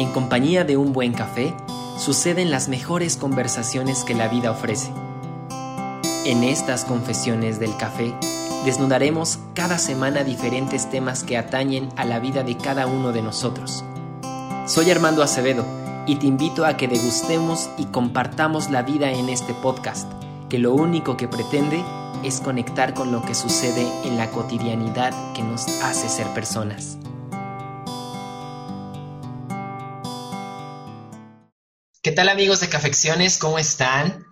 En compañía de un buen café, suceden las mejores conversaciones que la vida ofrece. En estas confesiones del café, desnudaremos cada semana diferentes temas que atañen a la vida de cada uno de nosotros. Soy Armando Acevedo y te invito a que degustemos y compartamos la vida en este podcast, que lo único que pretende es conectar con lo que sucede en la cotidianidad que nos hace ser personas. ¿Qué tal amigos de Cafecciones? ¿Cómo están?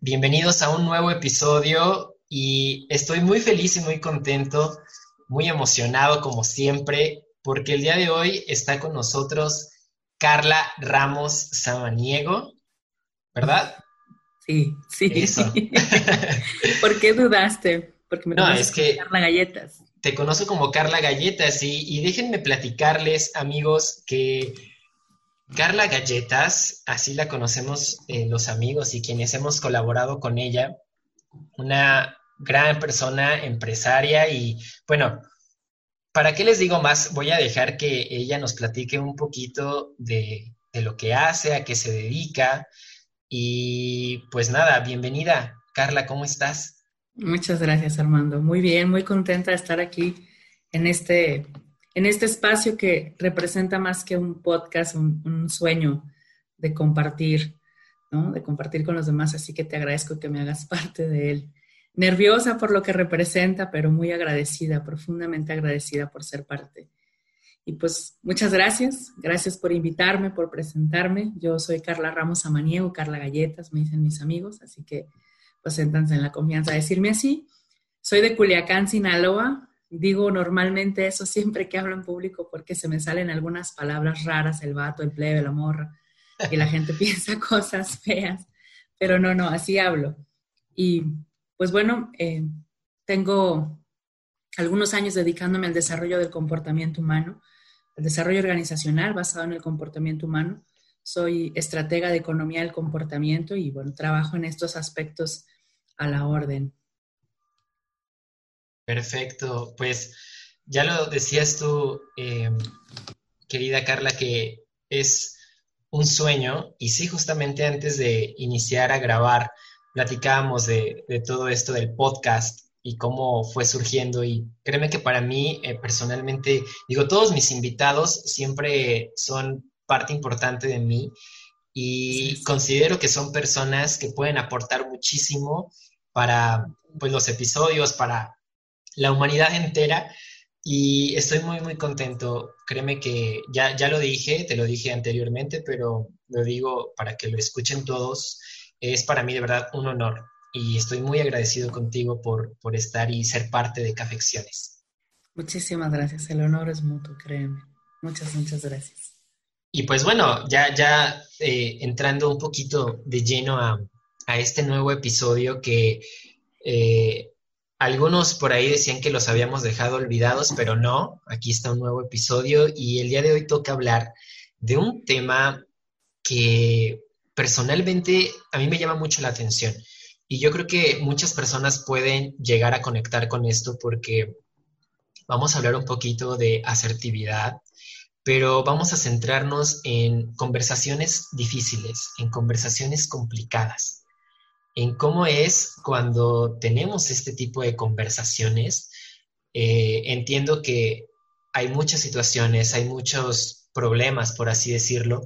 Bienvenidos a un nuevo episodio y estoy muy feliz y muy contento, muy emocionado como siempre, porque el día de hoy está con nosotros Carla Ramos Samaniego, ¿verdad? Sí, sí. Eso. ¿Por qué dudaste? Porque me No, es que- Carla Galletas. Te conozco como Carla Galletas y, y déjenme platicarles, amigos, que Carla Galletas, así la conocemos eh, los amigos y quienes hemos colaborado con ella, una gran persona, empresaria y bueno, ¿para qué les digo más? Voy a dejar que ella nos platique un poquito de, de lo que hace, a qué se dedica y pues nada, bienvenida. Carla, ¿cómo estás? Muchas gracias, Armando. Muy bien, muy contenta de estar aquí en este, en este espacio que representa más que un podcast, un, sueño de compartir, ¿no? De compartir con los demás. Así que te agradezco que me hagas parte de él. Nerviosa por lo que representa, pero muy agradecida, profundamente agradecida por ser parte. Y pues muchas gracias, gracias por invitarme, por presentarme. Yo soy Carla Ramos Amaniego, Carla Galletas, me dicen mis amigos, así que pues siéntanse en la confianza de decirme así. Soy de Culiacán, Sinaloa. Digo normalmente eso siempre que hablo en público porque se me salen algunas palabras raras, el vato, el plebe, la morra, y la gente piensa cosas feas, pero no, no, así hablo. Y pues bueno, eh, tengo algunos años dedicándome al desarrollo del comportamiento humano, al desarrollo organizacional basado en el comportamiento humano. Soy estratega de economía del comportamiento y bueno, trabajo en estos aspectos a la orden. Perfecto, pues ya lo decías tú, eh, querida Carla, que es un sueño. Y sí, justamente antes de iniciar a grabar, platicábamos de, de todo esto del podcast y cómo fue surgiendo. Y créeme que para mí eh, personalmente, digo, todos mis invitados siempre son parte importante de mí y Sí, sí. considero que son personas que pueden aportar muchísimo para pues, los episodios, para la humanidad entera y estoy muy, muy contento. Créeme que ya, ya lo dije, te lo dije anteriormente, pero lo digo para que lo escuchen todos. Es para mí de verdad un honor y estoy muy agradecido contigo por, por estar y ser parte de Cafecciones. Muchísimas gracias. El honor es mutuo, créeme. Muchas, muchas gracias. Y pues bueno, ya, ya eh, entrando un poquito de lleno a, a este nuevo episodio que eh, algunos por ahí decían que los habíamos dejado olvidados, pero no, aquí está un nuevo episodio y el día de hoy toca hablar de un tema que personalmente a mí me llama mucho la atención y yo creo que muchas personas pueden llegar a conectar con esto porque vamos a hablar un poquito de asertividad, pero vamos a centrarnos en conversaciones difíciles, en conversaciones complicadas en cómo es cuando tenemos este tipo de conversaciones. Eh, entiendo que hay muchas situaciones, hay muchos problemas, por así decirlo,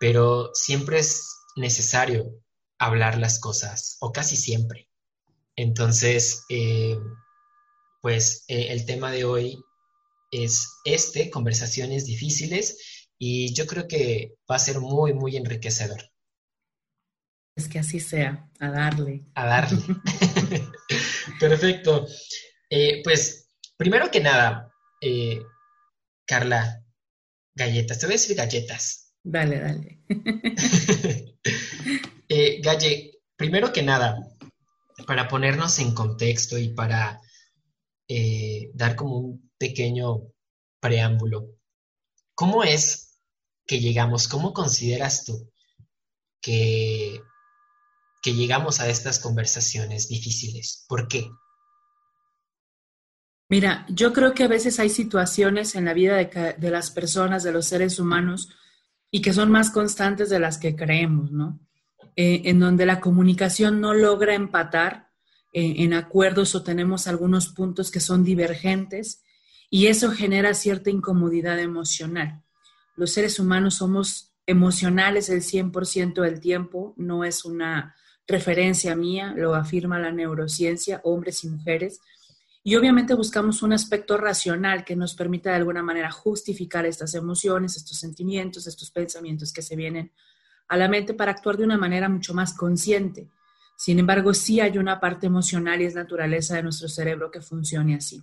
pero siempre es necesario hablar las cosas, o casi siempre. Entonces, eh, pues eh, el tema de hoy es este, conversaciones difíciles, y yo creo que va a ser muy, muy enriquecedor. Que así sea, a darle. A darle. Perfecto. Eh, pues, primero que nada, eh, Carla, galletas. Te voy a decir galletas. Dale, dale. Eh, Galle, primero que nada, para ponernos en contexto y para dar como un pequeño preámbulo, ¿cómo es que llegamos? ¿Cómo consideras tú que, que llegamos a estas conversaciones difíciles? ¿Por qué? Mira, yo creo que a veces hay situaciones en la vida de, de las personas, de los seres humanos, y que son más constantes de las que creemos, ¿no? Eh, en donde la comunicación no logra empatar eh, en acuerdos o tenemos algunos puntos que son divergentes y eso genera cierta incomodidad emocional. Los seres humanos somos emocionales el 100% del tiempo, no es una referencia mía, lo afirma la neurociencia, hombres y mujeres. Y obviamente buscamos un aspecto racional que nos permita de alguna manera justificar estas emociones, estos sentimientos, estos pensamientos que se vienen a la mente para actuar de una manera mucho más consciente. Sin embargo, sí hay una parte emocional y es naturaleza de nuestro cerebro que funcione así.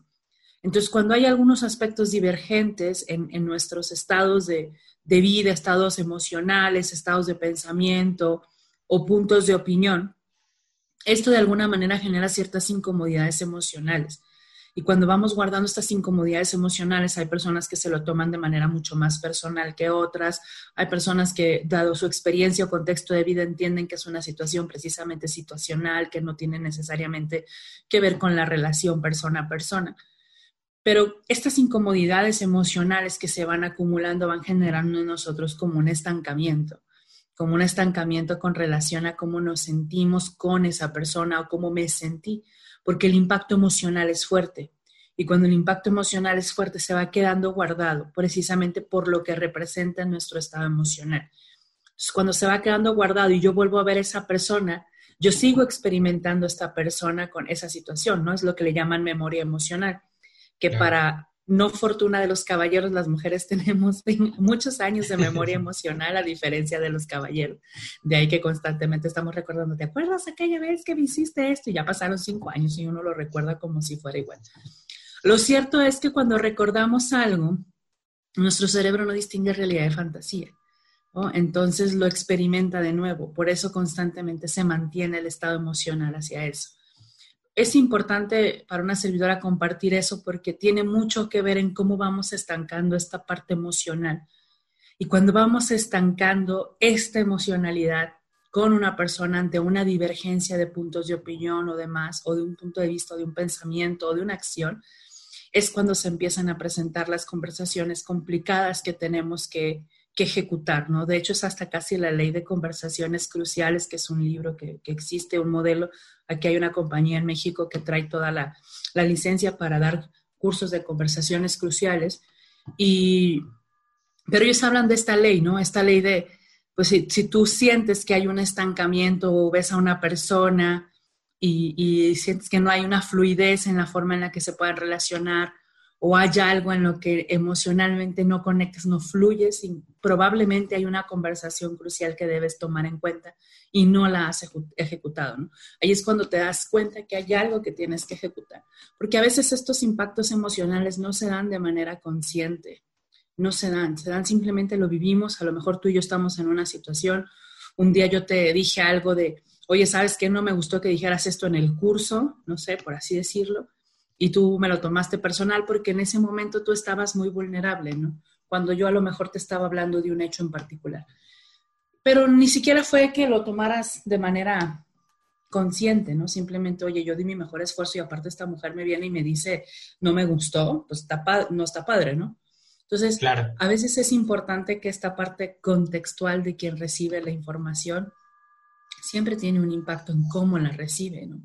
Entonces, cuando hay algunos aspectos divergentes en, nuestros estados de, de vida, estados emocionales, estados de pensamiento o puntos de opinión, esto de alguna manera genera ciertas incomodidades emocionales. Y cuando vamos guardando estas incomodidades emocionales, hay personas que se lo toman de manera mucho más personal que otras. Hay personas que, dado su experiencia o contexto de vida, entienden que es una situación precisamente situacional, que no tiene necesariamente que ver con la relación persona a persona. Pero estas incomodidades emocionales que se van acumulando van generando en nosotros como un estancamiento, como un estancamiento con relación a cómo nos sentimos con esa persona o cómo me sentí porque el impacto emocional es fuerte. Y cuando el impacto emocional es fuerte, se va quedando guardado precisamente por lo que representa nuestro estado emocional. Entonces, cuando se va quedando guardado y yo vuelvo a ver a esa persona, yo sigo experimentando esta persona con esa situación, ¿no? Es lo que le llaman memoria emocional, que para no fortuna de los caballeros, las mujeres tenemos muchos años de memoria emocional a diferencia de los caballeros. De ahí que constantemente estamos recordando, ¿te acuerdas aquella vez que me hiciste esto? Y ya pasaron cinco años y uno lo recuerda como si fuera igual. Lo cierto es que cuando recordamos algo, nuestro cerebro no distingue realidad de fantasía. Entonces lo experimenta de nuevo. Por eso constantemente se mantiene el estado emocional hacia eso es importante para una servidora compartir eso porque tiene mucho que ver en cómo vamos estancando esta parte emocional. Y cuando vamos estancando esta emocionalidad con una persona ante una divergencia de puntos de opinión o demás, o de un punto de vista, o de un pensamiento, o de una acción, es cuando se empiezan a presentar las conversaciones complicadas que tenemos que, que ejecutar, ¿no? De hecho, es hasta casi la ley de conversaciones cruciales, que es un libro que, existe, un modelo. Aquí hay una compañía en México que trae toda la, licencia para dar cursos de conversaciones cruciales. Y, pero ellos hablan de esta ley, ¿no? Esta ley de, pues si, tú sientes que hay un estancamiento o ves a una persona y, y sientes que no hay una fluidez en la forma en la que se puedan relacionar, o haya algo en lo que emocionalmente no conectas, no fluyes, y probablemente hay una conversación crucial que debes tomar en cuenta y no la has ejecutado. ¿no? Ahí es cuando te das cuenta que hay algo que tienes que ejecutar, porque a veces estos impactos emocionales no se dan de manera consciente, no se dan, se dan simplemente lo vivimos, a lo mejor tú y yo estamos en una situación, un día yo te dije algo de, oye, ¿sabes qué? No me gustó que dijeras esto en el curso, no sé, por así decirlo y tú me lo tomaste personal porque en ese momento tú estabas muy vulnerable, ¿no? Cuando yo a lo mejor te estaba hablando de un hecho en particular. Pero ni siquiera fue que lo tomaras de manera consciente, ¿no? Simplemente, oye, yo di mi mejor esfuerzo y aparte esta mujer me viene y me dice, no me gustó, pues está no está padre, ¿no? Entonces, claro. a veces es importante que esta parte contextual de quien recibe la información siempre tiene un impacto en cómo la recibe, ¿no?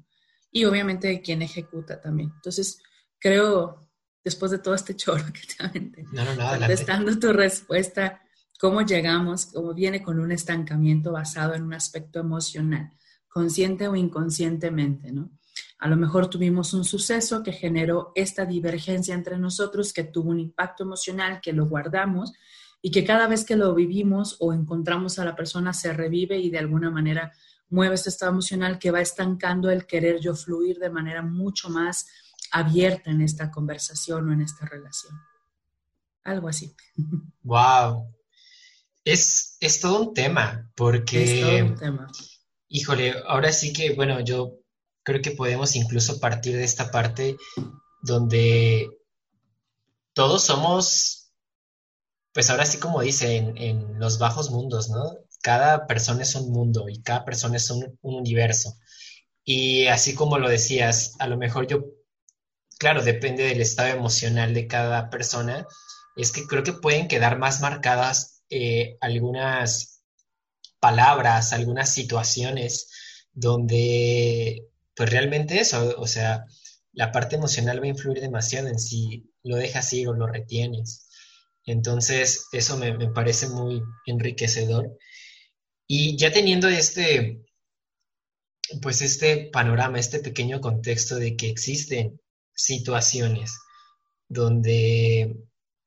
y obviamente de quien ejecuta también. Entonces, creo, después de todo este choro que te aventé, no, no, contestando tu respuesta, cómo llegamos, cómo viene con un estancamiento basado en un aspecto emocional, consciente o inconscientemente, ¿no? A lo mejor tuvimos un suceso que generó esta divergencia entre nosotros, que tuvo un impacto emocional, que lo guardamos y que cada vez que lo vivimos o encontramos a la persona se revive y de alguna manera mueve este estado emocional que va estancando el querer yo fluir de manera mucho más abierta en esta conversación o en esta relación. Algo así. Wow. Es, es todo un tema, porque... Es todo un tema. Híjole, ahora sí que, bueno, yo creo que podemos incluso partir de esta parte donde todos somos, pues ahora sí como dice, en, en los bajos mundos, ¿no? cada persona es un mundo y cada persona es un, universo. Y así como lo decías, a lo mejor yo, claro, depende del estado emocional de cada persona, es que creo que pueden quedar más marcadas eh, algunas palabras, algunas situaciones donde, pues realmente eso, o sea, la parte emocional va a influir demasiado en si lo dejas ir o lo retienes. Entonces, eso me, me parece muy enriquecedor. Y ya teniendo este, pues este panorama, este pequeño contexto de que existen situaciones donde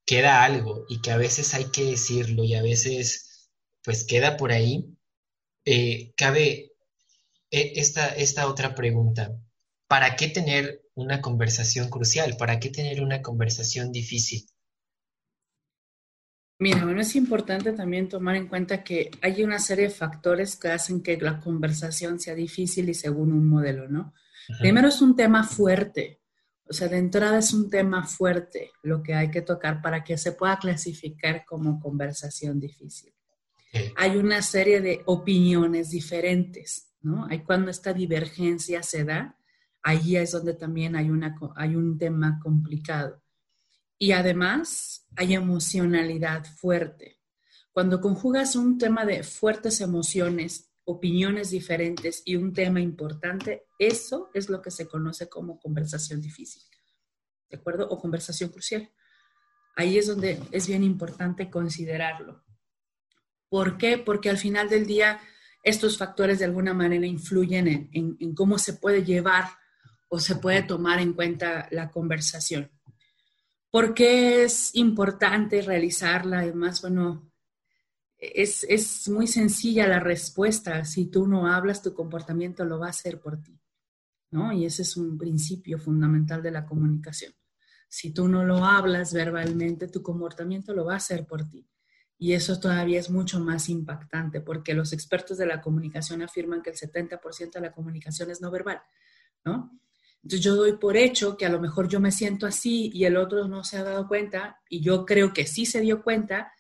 queda algo y que a veces hay que decirlo y a veces pues queda por ahí, eh, cabe eh, esta, esta otra pregunta. ¿Para qué tener una conversación crucial? ¿Para qué tener una conversación difícil? Mira, bueno, es importante también tomar en cuenta que hay una serie de factores que hacen que la conversación sea difícil y según un modelo, ¿no? Primero es un tema fuerte, o sea, de entrada es un tema fuerte lo que hay que tocar para que se pueda clasificar como conversación difícil. Hay una serie de opiniones diferentes, ¿no? Hay cuando esta divergencia se da, ahí es donde también hay, una, hay un tema complicado. Y además hay emocionalidad fuerte. Cuando conjugas un tema de fuertes emociones, opiniones diferentes y un tema importante, eso es lo que se conoce como conversación difícil. ¿De acuerdo? O conversación crucial. Ahí es donde es bien importante considerarlo. ¿Por qué? Porque al final del día estos factores de alguna manera influyen en, cómo se puede llevar o se puede tomar en cuenta la conversación. ¿Por qué es importante realizarla? Además, bueno, es, muy sencilla la respuesta. Si tú no hablas, tu comportamiento lo va a hacer por ti. ¿no? Y ese es un principio fundamental de la comunicación. Si tú no lo hablas verbalmente, tu comportamiento lo va a hacer por ti. Y eso todavía es mucho más impactante porque los expertos de la comunicación afirman que el 70% de la comunicación es no verbal, ¿no? Entonces yo doy por hecho que a lo mejor yo me siento así y el otro no se ha dado cuenta y yo creo que sí se dio cuenta.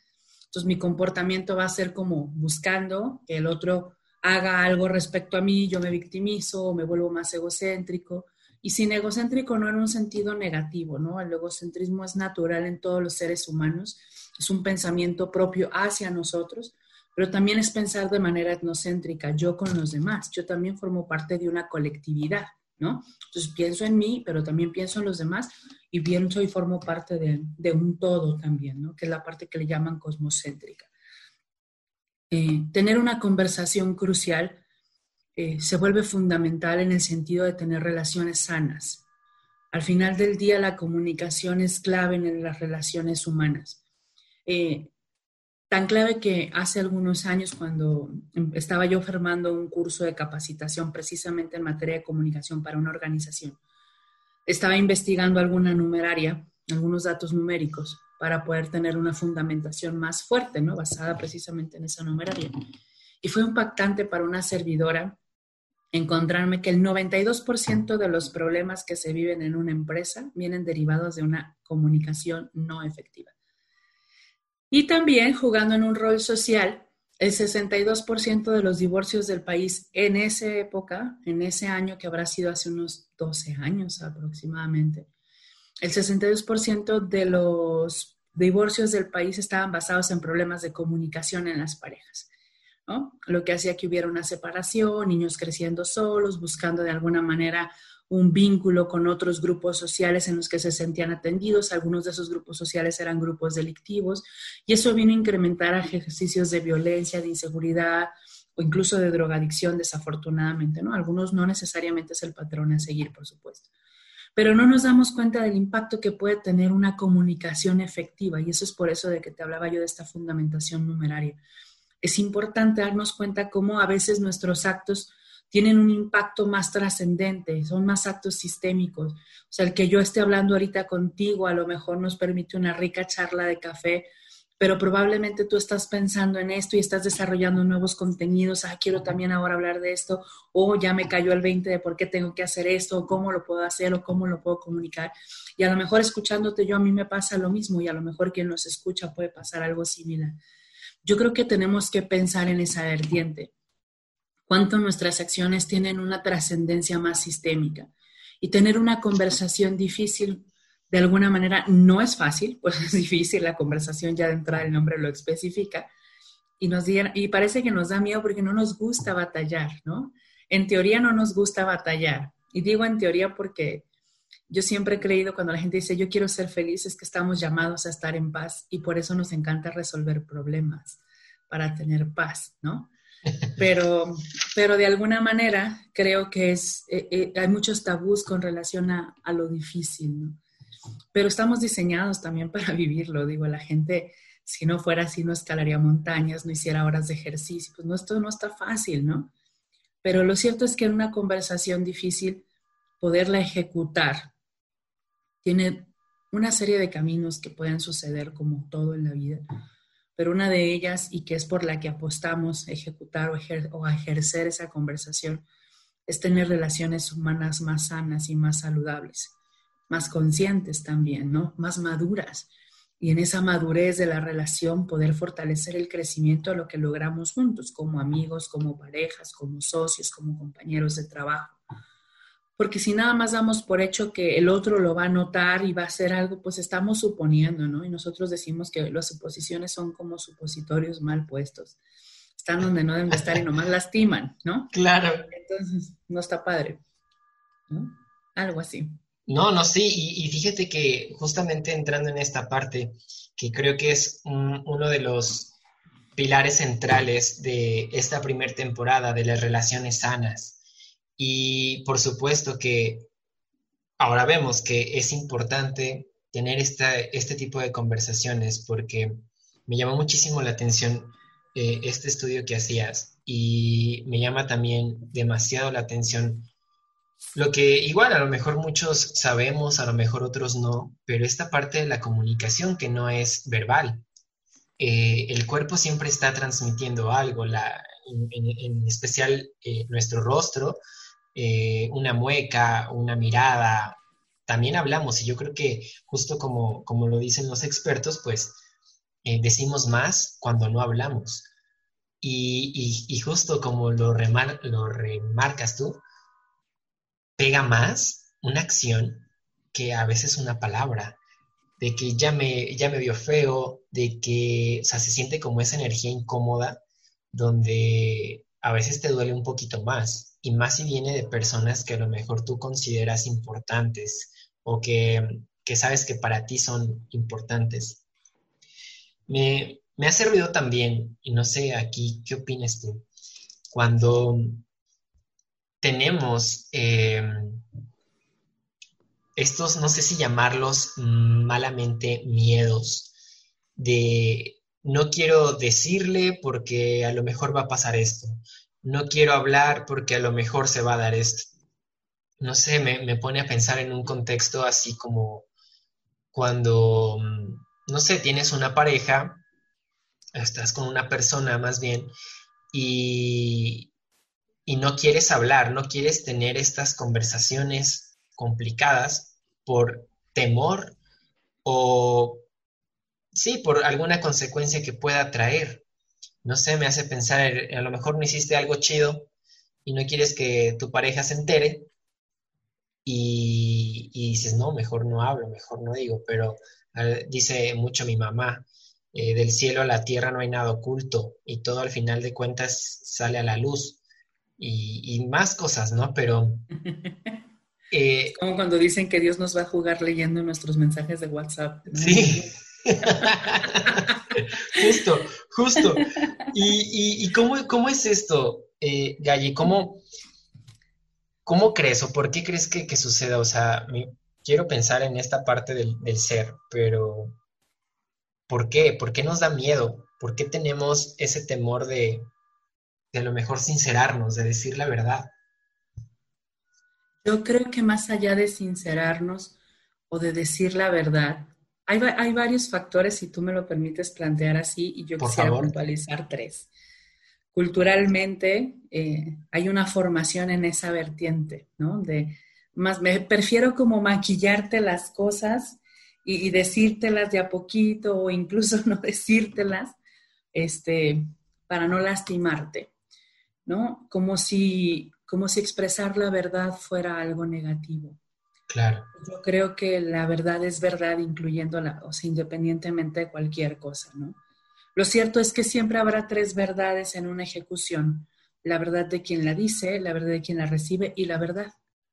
Entonces mi comportamiento va a ser como buscando que el otro haga algo respecto a mí, yo me victimizo, me vuelvo más egocéntrico. Y sin egocéntrico no en un sentido negativo, ¿no? El egocentrismo es natural en todos los seres humanos, es un pensamiento propio hacia nosotros, pero también es pensar de manera etnocéntrica, yo con los demás, yo también formo parte de una colectividad. ¿No? Entonces pienso en mí, pero también pienso en los demás y pienso y formo parte de, un todo también. Que es la parte que le llaman cosmocéntrica. Eh, tener una conversación crucial eh, se vuelve fundamental en el sentido de tener relaciones sanas. Al final del día, la comunicación es clave en las relaciones humanas. Eh, Tan clave que hace algunos años, cuando estaba yo formando un curso de capacitación precisamente en materia de comunicación para una organización, estaba investigando alguna numeraria, algunos datos numéricos, para poder tener una fundamentación más fuerte, ¿no? Basada precisamente en esa numeraria. Y fue impactante para una servidora encontrarme que el 92% de los problemas que se viven en una empresa vienen derivados de una comunicación no efectiva. Y también jugando en un rol social, el 62% de los divorcios del país en esa época, en ese año que habrá sido hace unos 12 años aproximadamente, el 62% de los divorcios del país estaban basados en problemas de comunicación en las parejas. ¿no? Lo que hacía que hubiera una separación, niños creciendo solos, buscando de alguna manera un vínculo con otros grupos sociales en los que se sentían atendidos. Algunos de esos grupos sociales eran grupos delictivos y eso vino a incrementar ejercicios de violencia, de inseguridad o incluso de drogadicción, desafortunadamente, ¿no? Algunos no necesariamente es el patrón a seguir, por supuesto. Pero no nos damos cuenta del impacto que puede tener una comunicación efectiva y eso es por eso de que te hablaba yo de esta fundamentación numeraria. Es importante darnos cuenta cómo a veces nuestros actos tienen un impacto más trascendente, son más actos sistémicos. O sea, el que yo esté hablando ahorita contigo a lo mejor nos permite una rica charla de café, pero probablemente tú estás pensando en esto y estás desarrollando nuevos contenidos, ah, quiero también ahora hablar de esto, o ya me cayó el 20 de por qué tengo que hacer esto, o cómo lo puedo hacer, o cómo lo puedo comunicar. Y a lo mejor escuchándote yo a mí me pasa lo mismo y a lo mejor quien nos escucha puede pasar algo similar. Yo creo que tenemos que pensar en esa vertiente cuánto nuestras acciones tienen una trascendencia más sistémica. Y tener una conversación difícil de alguna manera no es fácil, pues es difícil, la conversación ya de entrada el nombre lo especifica, y, nos y parece que nos da miedo porque no nos gusta batallar, ¿no? En teoría no nos gusta batallar, y digo en teoría porque yo siempre he creído cuando la gente dice yo quiero ser feliz es que estamos llamados a estar en paz y por eso nos encanta resolver problemas para tener paz, ¿no? Pero, pero de alguna manera creo que es, eh, eh, hay muchos tabús con relación a, a, lo difícil. Pero estamos diseñados también para vivirlo, digo, la gente, si no fuera así, no escalaría montañas, no hiciera horas de ejercicio, pues no, esto no está fácil, ¿no? Pero lo cierto es que en una conversación difícil, poderla ejecutar tiene una serie de caminos que pueden suceder como todo en la vida pero una de ellas, y que es por la que apostamos ejecutar o, ejercer esa conversación, es tener relaciones humanas más sanas y más saludables, más conscientes también, ¿no? Más maduras. Y en esa madurez de la relación poder fortalecer el crecimiento de lo que logramos juntos, como amigos, como parejas, como socios, como compañeros de trabajo porque si nada más damos por hecho que el otro lo va a notar y va a hacer algo, pues estamos suponiendo, ¿no? Y nosotros decimos que las suposiciones son como supositorios mal puestos. Están donde no deben estar y nomás lastiman, ¿no? Claro. Entonces, no está padre, ¿no? Algo así. No, no, sí, y, fíjate que justamente entrando en esta parte, que creo que es uno de los pilares centrales de esta primera temporada de las relaciones sanas, y por supuesto que ahora vemos que es importante tener esta, este tipo de conversaciones porque me llamó muchísimo la atención eh, este estudio que hacías y me llama también demasiado la atención lo que igual a lo mejor muchos sabemos, a lo mejor otros no, pero esta parte de la comunicación que no es verbal. Eh, el cuerpo siempre está transmitiendo algo, la, en, especial eh, nuestro rostro eh, una mueca, una mirada, también hablamos y yo creo que justo como, como lo dicen los expertos, pues eh, decimos más cuando no hablamos. Y, justo como lo, lo remarcas tú, pega más una acción que a veces una palabra, de que ya me, ya me vio feo, de que, o sea, se siente como esa energía incómoda, donde a veces te duele un poquito más y más si viene de personas que a lo mejor tú consideras importantes o que, sabes que para ti son importantes. Me, ha servido también, y no sé aquí qué opinas tú, cuando tenemos em, estos, no sé si llamarlos malamente miedos, de no quiero decirle porque a lo mejor va a pasar esto, no quiero hablar porque a lo mejor se va a dar esto. No sé, me, pone a pensar en un contexto así como cuando, mm, no sé, tienes una pareja, estás con una persona más bien, y, y no quieres hablar, no quieres tener estas conversaciones complicadas por temor o, sí, por alguna consecuencia que pueda traer no sé, me hace pensar, a lo mejor no hiciste algo chido y no quieres que tu pareja se entere y, dices, no, mejor no hablo, mejor no digo, pero dice mucho mi mamá, eh, del cielo a la tierra no hay nada oculto y todo al final de cuentas sale a la luz y, más cosas, ¿no? Pero... Eh, como cuando dicen que Dios nos va a jugar leyendo nuestros mensajes de WhatsApp. Sí. justo, justo. ¿Y, cómo, es esto, eh? ¿Cómo, ¿Cómo crees o por qué crees que, suceda? O sea, quiero pensar en esta parte del, ser, pero ¿por qué? ¿Por qué nos da miedo? ¿Por qué tenemos ese temor de, de lo mejor sincerarnos, de decir la verdad? Yo creo que más allá de sincerarnos o de decir la verdad, hay, varios factores, si tú me lo permites plantear así, y yo quisiera puntualizar tres. Culturalmente eh, hay una formación en esa vertiente, ¿no? De más, me prefiero como maquillarte las cosas y, decírtelas de a poquito o incluso no decírtelas, este, para no lastimarte, ¿no? Como si, como si expresar la verdad fuera algo negativo. Claro. Yo creo que la verdad es verdad, incluyendo la, o sea, independientemente de cualquier cosa, ¿no? Lo cierto es que siempre habrá tres verdades en una ejecución. La verdad de quien la dice, la verdad de quien la recibe y la verdad,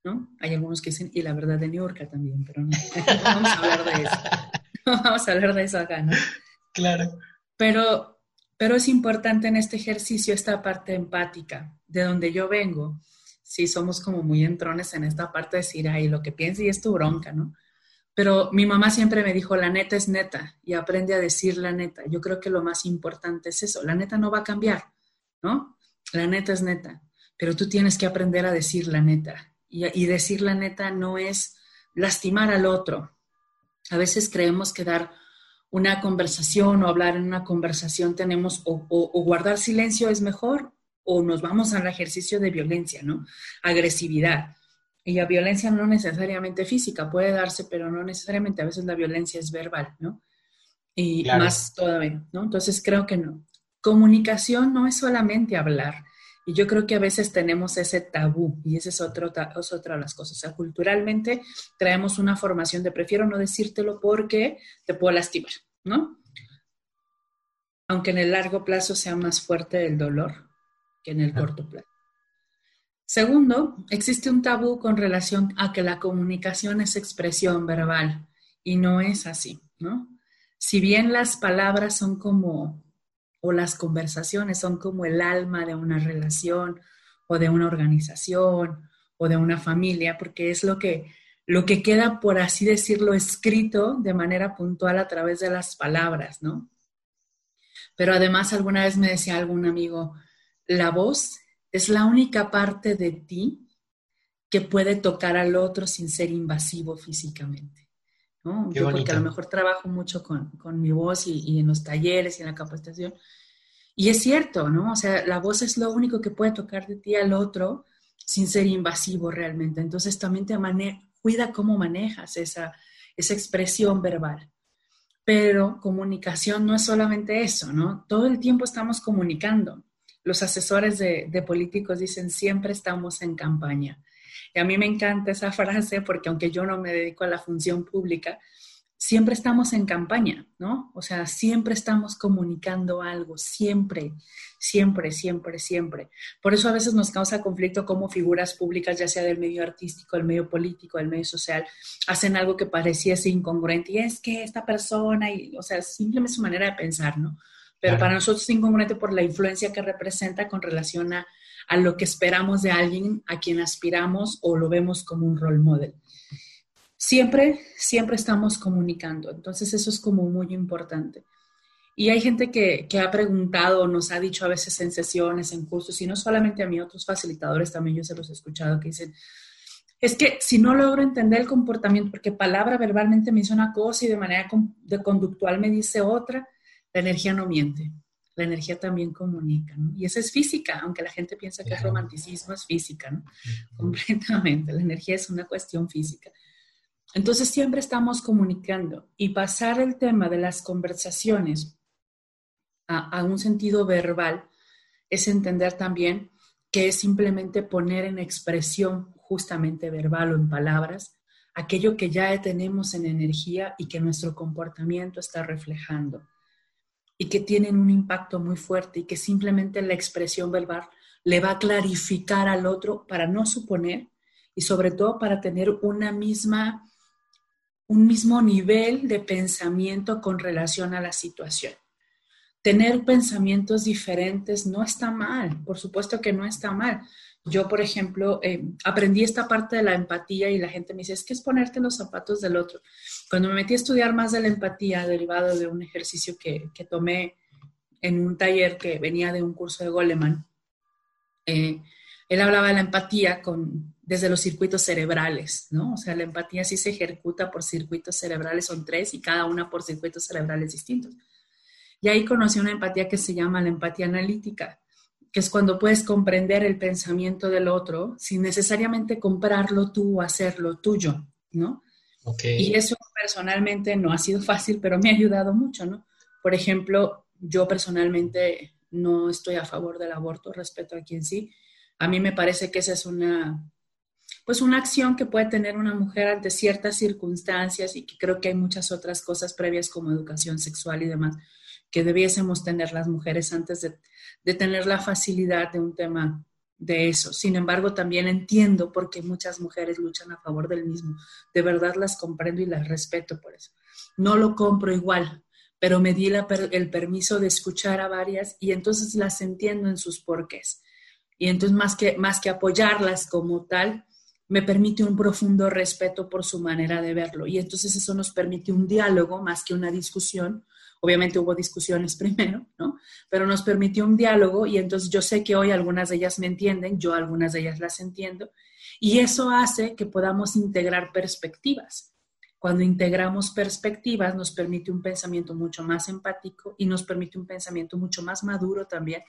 ¿no? Hay algunos que dicen, y la verdad de New York también, pero no, vamos a hablar de eso. No vamos a hablar de eso acá, ¿no? Claro. Pero, pero es importante en este ejercicio esta parte empática, de donde yo vengo sí somos como muy entrones en esta parte de decir, ay, lo que piensa y es tu bronca, ¿no? Pero mi mamá siempre me dijo, la neta es neta y aprende a decir la neta. Yo creo que lo más importante es eso, la neta no va a cambiar, ¿no? La neta es neta, pero tú tienes que aprender a decir la neta. Y, decir la neta no es lastimar al otro. A veces creemos que dar una conversación o hablar en una conversación tenemos o guardar silencio es mejor o nos vamos al ejercicio de violencia, ¿no? Agresividad. Y la violencia no necesariamente física, puede darse, pero no necesariamente, a veces la violencia es verbal, ¿no? Y más todavía, ¿no? Entonces creo que no. Comunicación no es solamente hablar. Y yo creo que a veces tenemos ese tabú y esa es, otro, es otra de las cosas. O sea, culturalmente traemos una formación de prefiero no decírtelo porque te puedo lastimar, ¿no? Aunque en el largo plazo sea más fuerte el dolor, que en el corto plazo. Segundo, existe un tabú con relación a que la comunicación es expresión verbal y no es así, ¿no? Si bien las palabras son como, o las conversaciones son como el alma de una relación o de una organización o de una familia, porque es lo que, lo que queda, por así decirlo, escrito de manera puntual a través de las palabras, ¿no? Pero además alguna vez me decía algún amigo, la voz es la única parte de ti que puede tocar al otro sin ser invasivo físicamente. Yo porque a lo mejor trabajo mucho con, mi voz y, en los talleres y en la capacitación. Y es cierto, ¿no? O sea, la voz es lo único que puede tocar de ti al otro sin ser invasivo realmente. Entonces también te cuida cómo manejas esa, esa expresión verbal. Pero comunicación no es solamente eso, ¿no? Todo el tiempo estamos comunicando los asesores de, políticos dicen siempre estamos en campaña. Y a mí me encanta esa frase porque aunque yo no me dedico a la función pública, siempre estamos en campaña, ¿no? O sea, siempre estamos comunicando algo, siempre, siempre, siempre, siempre. Por eso a veces nos causa conflicto como figuras públicas, ya sea del medio artístico, del medio político, del medio social, hacen algo que pareciese incongruente y es que esta persona, y, o sea, simplemente su manera de pensar, ¿no? Pero para nosotros es incongruente por la influencia que representa con relación a, lo que esperamos de alguien a quien aspiramos o lo vemos como un role model. Siempre, siempre estamos comunicando, entonces eso es como muy importante. Y hay gente que, que ha preguntado, nos ha dicho a veces en sesiones, en cursos, y no solamente a mí, otros facilitadores también yo se los he escuchado que dicen, es que si no logro entender el comportamiento, porque palabra verbalmente me dice una cosa y de manera de conductual me dice otra, la energía no miente, la energía también comunica, ¿no? Y esa es física, aunque la gente piensa que es romanticismo, es física, ¿no? Completamente, la energía es una cuestión física. Entonces siempre estamos comunicando y pasar el tema de las conversaciones a, a un sentido verbal es entender también que es simplemente poner en expresión justamente verbal o en palabras aquello que ya tenemos en energía y que nuestro comportamiento está reflejando y que tienen un impacto muy fuerte y que simplemente la expresión verbal le va a clarificar al otro para no suponer y sobre todo para tener una misma, un mismo nivel de pensamiento con relación a la situación. Tener pensamientos diferentes no está mal, por supuesto que no está mal. Yo, por ejemplo, eh, aprendí esta parte de la empatía y la gente me dice, es que es ponerte los zapatos del otro. Cuando me metí a estudiar más de la empatía, derivado de un ejercicio que, que tomé en un taller que venía de un curso de Goleman, eh, él hablaba de la empatía con, desde los circuitos cerebrales, ¿no? O sea, la empatía sí se ejecuta por circuitos cerebrales, son tres y cada una por circuitos cerebrales distintos. Y ahí conocí una empatía que se llama la empatía analítica, que es cuando puedes comprender el pensamiento del otro sin necesariamente comprarlo tú o hacerlo tuyo, ¿no? Y eso personalmente no ha sido fácil, pero me ha ayudado mucho, ¿no? Por ejemplo, yo personalmente no estoy a favor del aborto, respeto a quien sí. A mí me parece que esa es una, pues una acción que puede tener una mujer ante ciertas circunstancias y que creo que hay muchas otras cosas previas como educación sexual y demás que debiésemos tener las mujeres antes de, tener la facilidad de un tema de eso. Sin embargo, también entiendo por qué muchas mujeres luchan a favor del mismo. De verdad las comprendo y las respeto por eso. No lo compro igual, pero me di el permiso de escuchar a varias y entonces las entiendo en sus porqués. Y entonces más que, más que apoyarlas como tal, me permite un profundo respeto por su manera de verlo. Y entonces eso nos permite un diálogo más que una discusión. Obviamente hubo discusiones primero, ¿no? Pero nos permitió un diálogo y entonces yo sé que hoy algunas de ellas me entienden, yo algunas de ellas las entiendo. Y eso hace que podamos integrar perspectivas. Cuando integramos perspectivas nos permite un pensamiento mucho más empático y nos permite un pensamiento mucho más maduro también,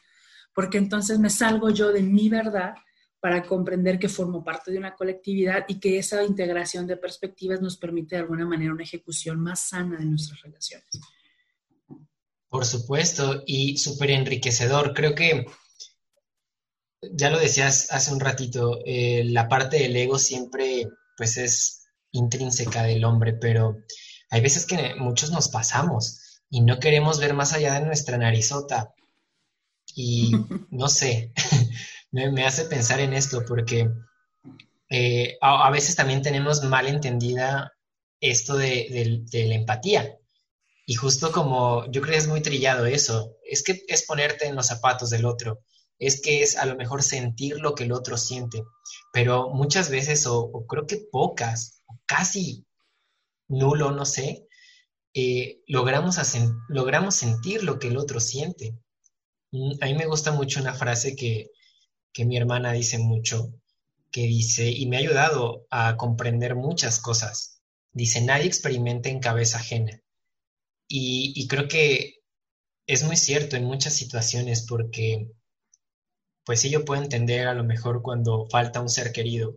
porque entonces me salgo yo de mi verdad para comprender que formo parte de una colectividad y que esa integración de perspectivas nos permite de alguna manera una ejecución más sana de nuestras relaciones. Por supuesto, y súper enriquecedor. Creo que, ya lo decías hace un ratito, eh, la parte del ego siempre pues es intrínseca del hombre, pero hay veces que muchos nos pasamos y no queremos ver más allá de nuestra narizota. Y no sé, me, hace pensar en esto porque eh, a, veces también tenemos mal entendida esto de, la empatía. Y justo como yo creo es muy trillado eso, es que es ponerte en los zapatos del otro, es que es a lo mejor sentir lo que el otro siente, pero muchas veces, o, creo que pocas, casi nulo, no sé, eh, logramos, logramos sentir lo que el otro siente. Mm, a mí me gusta mucho una frase que, que mi hermana dice mucho, que dice, y me ha ayudado a comprender muchas cosas. Dice, nadie experimenta en cabeza ajena. Y, creo que es muy cierto en muchas situaciones porque, pues sí, yo puedo entender a lo mejor cuando falta un ser querido,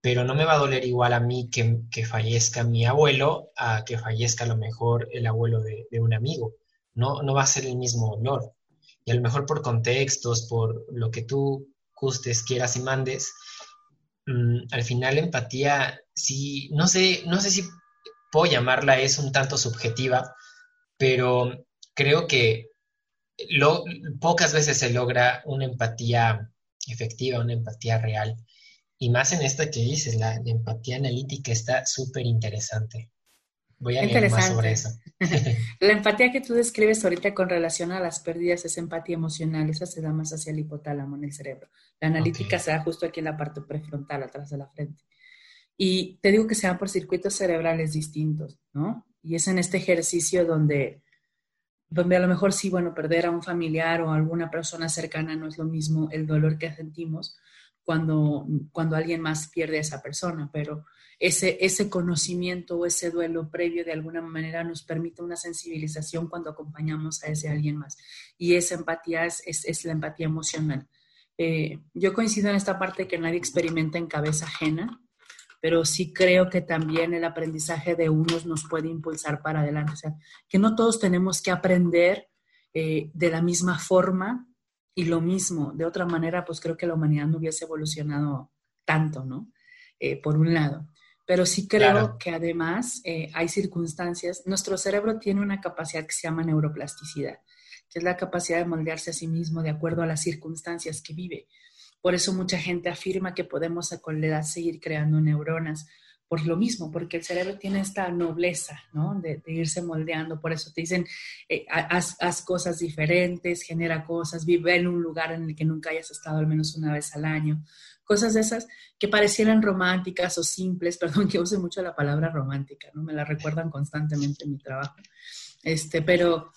pero no me va a doler igual a mí que, que fallezca mi abuelo a que fallezca a lo mejor el abuelo de, un amigo. No, no va a ser el mismo dolor y a lo mejor por contextos, por lo que tú gustes, quieras y mandes, mm, al final empatía, sí, no sé, no sé si puedo llamarla, es un tanto subjetiva, pero creo que lo, pocas veces se logra una empatía efectiva, una empatía real. Y más en esta que dices, la empatía analítica está súper interesante. Voy a leer más sobre eso. la empatía que tú describes ahorita con relación a las pérdidas es empatía emocional, esa se da más hacia el hipotálamo en el cerebro. La analítica se da justo aquí en la parte prefrontal, atrás de la frente. Y te digo que se dan por circuitos cerebrales distintos, ¿no? Y es en este ejercicio donde, donde a lo mejor sí, bueno, perder a un familiar o a alguna persona cercana no es lo mismo el dolor que sentimos cuando, cuando alguien más pierde a esa persona, pero ese, ese conocimiento o ese duelo previo de alguna manera nos permite una sensibilización cuando acompañamos a ese alguien más. Y esa empatía es, es, la empatía emocional. Eh, yo coincido en esta parte que nadie experimenta en cabeza ajena, pero sí creo que también el aprendizaje de unos nos puede impulsar para adelante. O sea, que no todos tenemos que aprender eh, de la misma forma y lo mismo. De otra manera, pues creo que la humanidad no hubiese evolucionado tanto, ¿no? Eh, por un lado. Pero sí creo que además eh, hay circunstancias, nuestro cerebro tiene una capacidad que se llama neuroplasticidad, que es la capacidad de moldearse a sí mismo de acuerdo a las circunstancias que vive. Por eso mucha gente afirma que podemos con la edad seguir creando neuronas, por lo mismo, porque el cerebro tiene esta nobleza, ¿no? De, irse moldeando. Por eso te dicen, eh, haz, haz, cosas diferentes, genera cosas, vive en un lugar en el que nunca hayas estado al menos una vez al año cosas de esas que parecieran románticas o simples, perdón que use mucho la palabra romántica, ¿no? Me la recuerdan constantemente en mi trabajo. Este, pero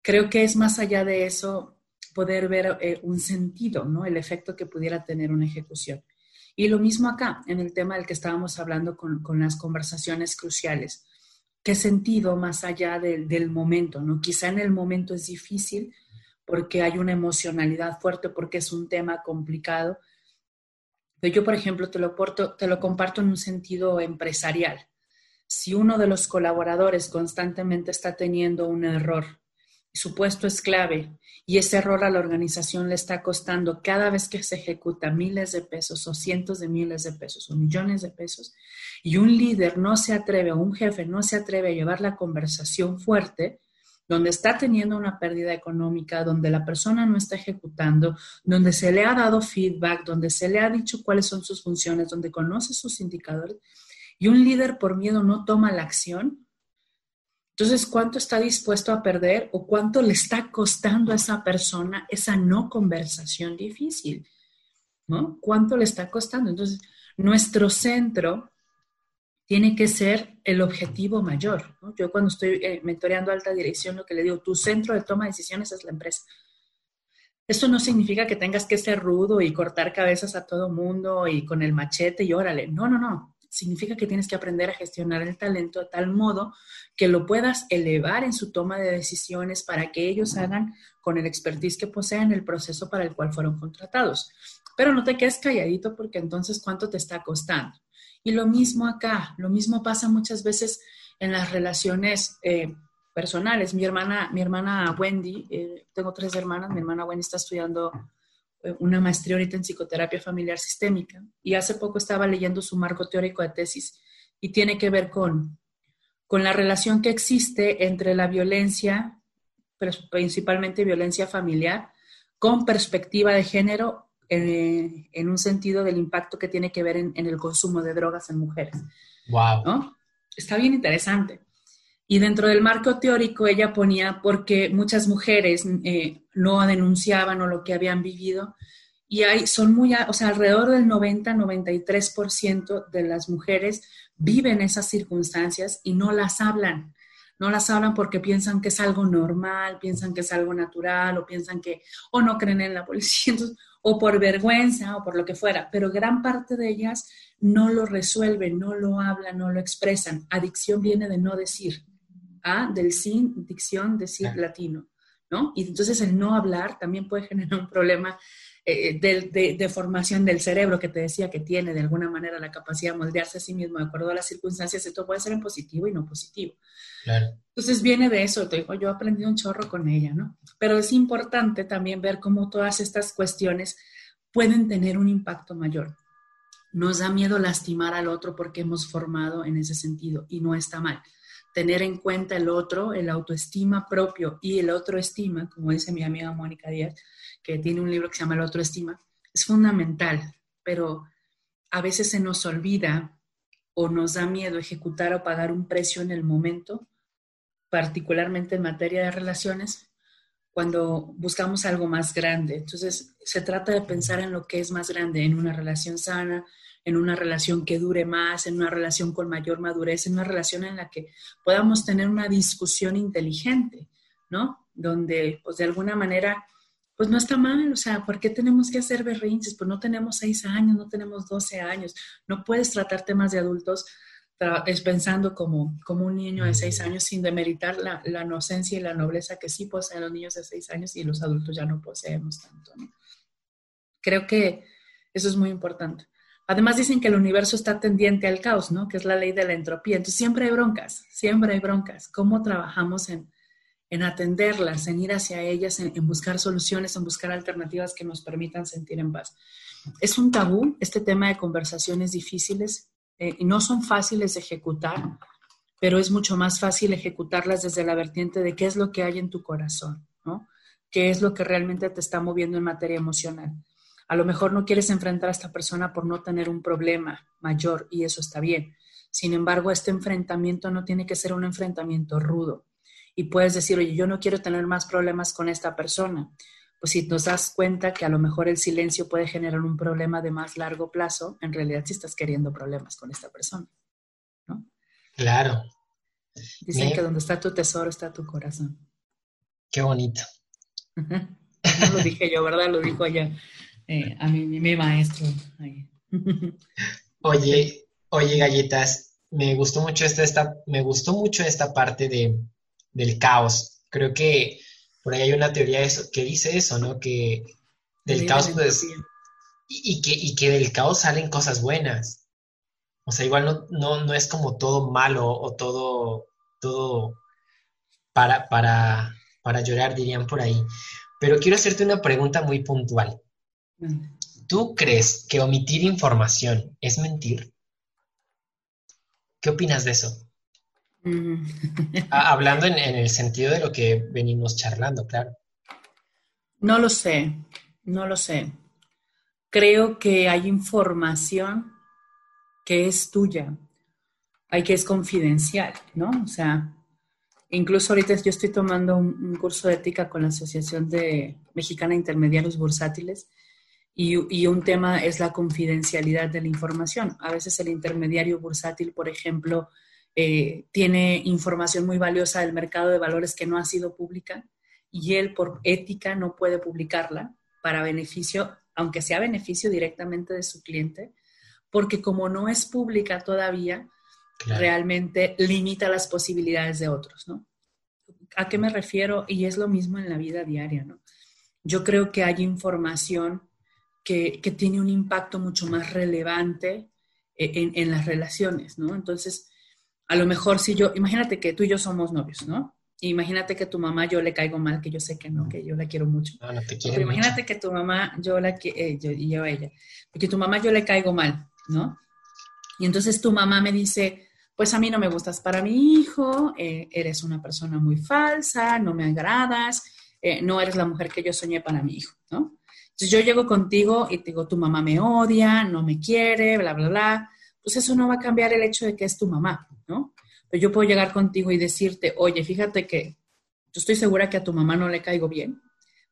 creo que es más allá de eso poder ver eh, un sentido, ¿no? El efecto que pudiera tener una ejecución. Y lo mismo acá, en el tema del que estábamos hablando con, las conversaciones cruciales. ¿Qué sentido más allá del, del momento, ¿no? Quizá en el momento es difícil porque hay una emocionalidad fuerte, porque es un tema complicado, yo, por ejemplo, te lo, te lo comparto en un sentido empresarial. Si uno de los colaboradores constantemente está teniendo un error su puesto es clave. Y ese error a la organización le está costando cada vez que se ejecuta miles de pesos o cientos de miles de pesos o millones de pesos y un líder no se atreve o un jefe no se atreve a llevar la conversación fuerte, donde está teniendo una pérdida económica, donde la persona no está ejecutando, donde se le ha dado feedback, donde se le ha dicho cuáles son sus funciones, donde conoce sus indicadores, y un líder por miedo no toma la acción, entonces, ¿cuánto está dispuesto a perder o cuánto le está costando a esa persona esa no conversación difícil? ¿No? ¿Cuánto le está costando? Entonces, nuestro centro tiene que ser el objetivo mayor. Yo cuando estoy eh, mentoreando alta dirección, lo que le digo, tu centro de toma de decisiones es la empresa. Esto no significa que tengas que ser rudo y cortar cabezas a todo mundo y con el machete y órale. No, no, no significa que tienes que aprender a gestionar el talento de tal modo que lo puedas elevar en su toma de decisiones para que ellos hagan con el expertise que poseen el proceso para el cual fueron contratados. Pero no te quedes calladito porque entonces cuánto te está costando. Y lo mismo acá, lo mismo pasa muchas veces en las relaciones eh, personales. Mi hermana, mi hermana Wendy, eh, tengo tres hermanas, mi hermana Wendy está estudiando una maestría ahorita en psicoterapia familiar sistémica y hace poco estaba leyendo su marco teórico de tesis y tiene que ver con, con la relación que existe entre la violencia, principalmente violencia familiar, con perspectiva de género eh, en, un sentido del impacto que tiene que ver en, el consumo de drogas en mujeres. Wow. Está bien interesante. Y dentro del marco teórico ella ponía porque muchas mujeres eh, no denunciaban o lo que habían vivido. Y hay, son muy, o sea, alrededor del 90-93% de las mujeres viven esas circunstancias y no las hablan. No las hablan porque piensan que es algo normal, piensan que es algo natural o piensan que o no creen en la policía o por vergüenza o por lo que fuera. Pero gran parte de ellas no lo resuelven, no lo hablan, no lo expresan. Adicción viene de no decir. A del sin, dicción, decir latino, ¿no? Y entonces el no hablar también puede generar un problema eh, de, formación del cerebro que te decía que tiene de alguna manera la capacidad de moldearse a sí mismo de acuerdo a las circunstancias. Esto puede ser en positivo y no positivo. Entonces viene de eso, te digo, yo aprendí un chorro con ella, ¿no? Pero es importante también ver cómo todas estas cuestiones pueden tener un impacto mayor. Nos da miedo lastimar al otro porque hemos formado en ese sentido y no está mal tener en cuenta el otro, el autoestima propio y el otro estima, como dice mi amiga Mónica Díaz, que tiene un libro que se llama El otro estima, es fundamental, pero a veces se nos olvida o nos da miedo ejecutar o pagar un precio en el momento, particularmente en materia de relaciones, cuando buscamos algo más grande. Entonces, se trata de pensar en lo que es más grande, en una relación sana, en una relación que dure más, en una relación con mayor madurez, en una relación en la que podamos tener una discusión inteligente, ¿no? Donde, pues de alguna manera, pues no está mal, o sea, ¿por qué tenemos que hacer berrinches? Pues no tenemos seis años, no tenemos doce años, no puedes tratar temas de adultos es pensando como, como un niño de seis años sin demeritar la, la, inocencia y la nobleza que sí poseen los niños de seis años y los adultos ya no poseemos tanto. ¿no? Creo que eso es muy importante. Además dicen que el universo está tendiente al caos, ¿no? Que es la ley de la entropía. Entonces siempre hay broncas, siempre hay broncas. ¿Cómo trabajamos en, atenderlas, en ir hacia ellas, en, buscar soluciones, en buscar alternativas que nos permitan sentir en paz? Es un tabú este tema de conversaciones difíciles eh, y no son fáciles de ejecutar, pero es mucho más fácil ejecutarlas desde la vertiente de qué es lo que hay en tu corazón, ¿no? ¿Qué es lo que realmente te está moviendo en materia emocional? A lo mejor no quieres enfrentar a esta persona por no tener un problema mayor y eso está bien. Sin embargo, este enfrentamiento no tiene que ser un enfrentamiento rudo. Y puedes decir, oye, yo no quiero tener más problemas con esta persona. Pues si nos das cuenta que a lo mejor el silencio puede generar un problema de más largo plazo, en realidad sí estás queriendo problemas con esta persona. ¿no? Claro. Dicen que donde está tu tesoro está tu corazón. Qué bonito. No lo dije yo, ¿verdad? Lo dijo ella eh, a mi, mi maestro. oye, oye, galletas, me gustó mucho esta, esta, me gustó mucho esta parte de, del caos. Creo que por ahí hay una teoría eso, que dice eso, ¿no? Que del caos, pues, y, que, y que del caos salen cosas buenas. O sea, igual no, no, no es como todo malo o todo, todo para, para, para llorar, dirían por ahí. Pero quiero hacerte una pregunta muy puntual. ¿Tú crees que omitir información es mentir? ¿Qué opinas de eso? Mm. Ah, hablando en, el sentido de lo que venimos charlando, claro. No lo sé, no lo sé. Creo que hay información que es tuya, hay que es confidencial, ¿no? O sea, incluso ahorita yo estoy tomando un, curso de ética con la Asociación de Mexicana de Intermediarios Bursátiles y, un tema es la confidencialidad de la información. A veces el intermediario bursátil, por ejemplo, eh, tiene información muy valiosa del mercado de valores que no ha sido pública y él por ética no puede publicarla para beneficio, aunque sea beneficio directamente de su cliente, porque como no es pública todavía, realmente limita las posibilidades de otros, ¿no? ¿A qué me refiero? Y es lo mismo en la vida diaria, ¿no? Yo creo que hay información que, tiene un impacto mucho más relevante eh, en, las relaciones, ¿no? Entonces, a lo mejor si yo, imagínate que tú y yo somos novios, ¿no? Imagínate que tu mamá yo le caigo mal, que yo sé que no, que yo la quiero mucho. No, no te Pero imagínate que tu mamá yo la eh, yo, yo a ella, porque tu mamá yo le caigo mal, ¿no? Y entonces tu mamá me dice, pues a mí no me gustas para mi hijo, eh, eres una persona muy falsa, no me agradas, no eres la mujer que yo soñé para mi hijo, ¿no? Entonces yo llego contigo y te digo, tu mamá me odia, no me quiere, bla, bla, bla. Pues eso no va a cambiar el hecho de que es tu mamá, ¿no? Pero yo puedo llegar contigo y decirte, oye, fíjate que yo estoy segura que a tu mamá no le caigo bien,